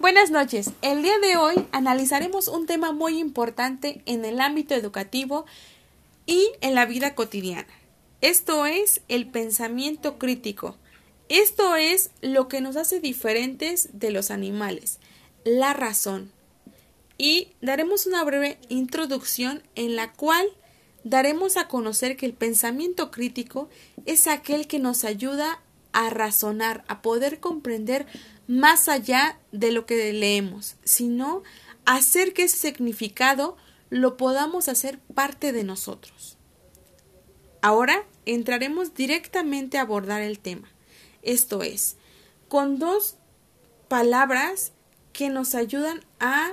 Buenas noches. El día de hoy analizaremos un tema muy importante en el ámbito educativo y en la vida cotidiana. Esto es el pensamiento crítico. Esto es lo que nos hace diferentes de los animales, la razón. Y daremos una breve introducción en la cual daremos a conocer que el pensamiento crítico es aquel que nos ayuda a razonar, a poder comprender más allá de lo que leemos, sino hacer que ese significado lo podamos hacer parte de nosotros. Ahora entraremos directamente a abordar el tema, esto es, con dos palabras que nos ayudan a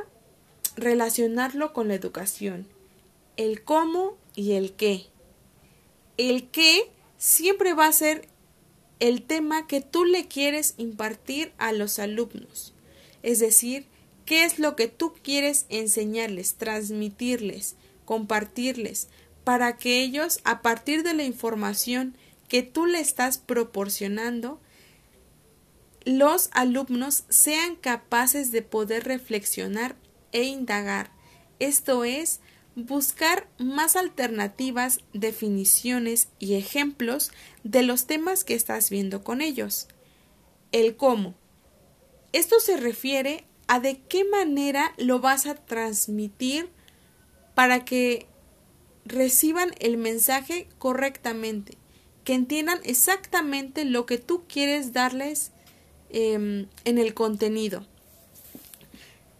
relacionarlo con la educación, el cómo y el qué. El qué siempre va a ser el tema que tú le quieres impartir a los alumnos. Es decir, qué es lo que tú quieres enseñarles, transmitirles, compartirles, para que ellos, a partir de la información que tú le estás proporcionando, los alumnos sean capaces de poder reflexionar e indagar. Esto es, buscar más alternativas, definiciones y ejemplos de los temas que estás viendo con ellos. El cómo. Esto se refiere a de qué manera lo vas a transmitir para que reciban el mensaje correctamente, que entiendan exactamente lo que tú quieres darles em, en el contenido.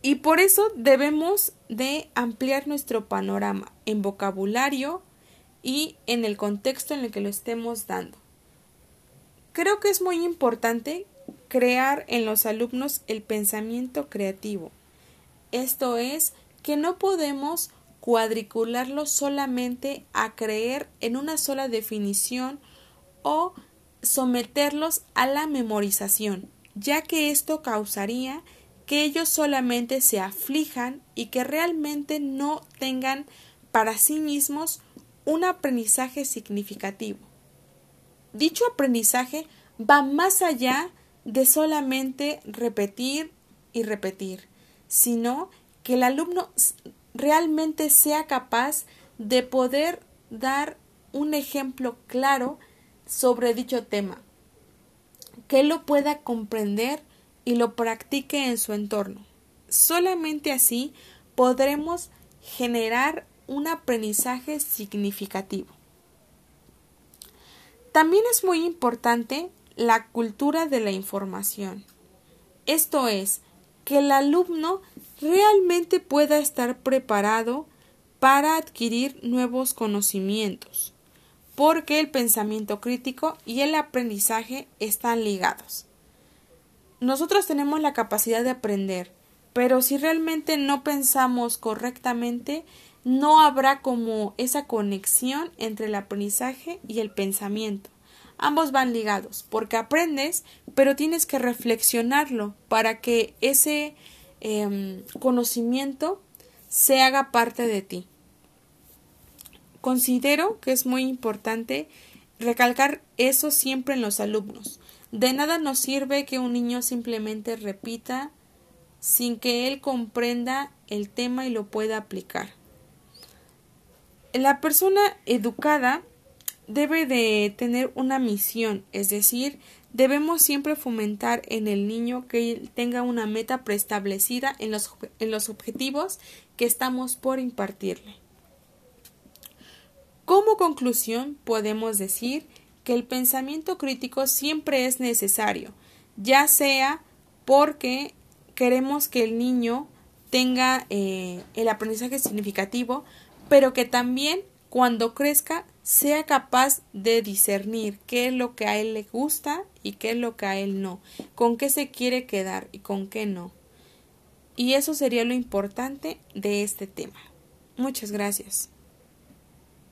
Y por eso debemos de ampliar nuestro panorama en vocabulario y en el contexto en el que lo estemos dando. Creo que es muy importante crear en los alumnos el pensamiento creativo. Esto es que no podemos cuadricularlo solamente a creer en una sola definición o someterlos a la memorización, ya que esto causaría que ellos solamente se aflijan y que realmente no tengan para sí mismos un aprendizaje significativo. Dicho aprendizaje va más allá de solamente repetir y repetir, sino que el alumno realmente sea capaz de poder dar un ejemplo claro sobre dicho tema, que lo pueda comprender y lo practique en su entorno. Solamente así podremos generar un aprendizaje significativo. También es muy importante la cultura de la información. Esto es, que el alumno realmente pueda estar preparado para adquirir nuevos conocimientos, porque el pensamiento crítico y el aprendizaje están ligados. Nosotros tenemos la capacidad de aprender, pero si realmente no pensamos correctamente, no habrá como esa conexión entre el aprendizaje y el pensamiento. Ambos van ligados, porque aprendes, pero tienes que reflexionarlo para que ese em, conocimiento se haga parte de ti. Considero que es muy importante recalcar eso siempre en los alumnos. De nada nos sirve que un niño simplemente repita sin que él comprenda el tema y lo pueda aplicar. La persona educada debe de tener una misión, es decir, debemos siempre fomentar en el niño que tenga una meta preestablecida en los, en los objetivos que estamos por impartirle. Como conclusión, podemos decir que el pensamiento crítico siempre es necesario, ya sea porque queremos que el niño tenga eh, el aprendizaje significativo, pero que también cuando crezca sea capaz de discernir qué es lo que a él le gusta y qué es lo que a él no, con qué se quiere quedar y con qué no. Y eso sería lo importante de este tema. Muchas gracias.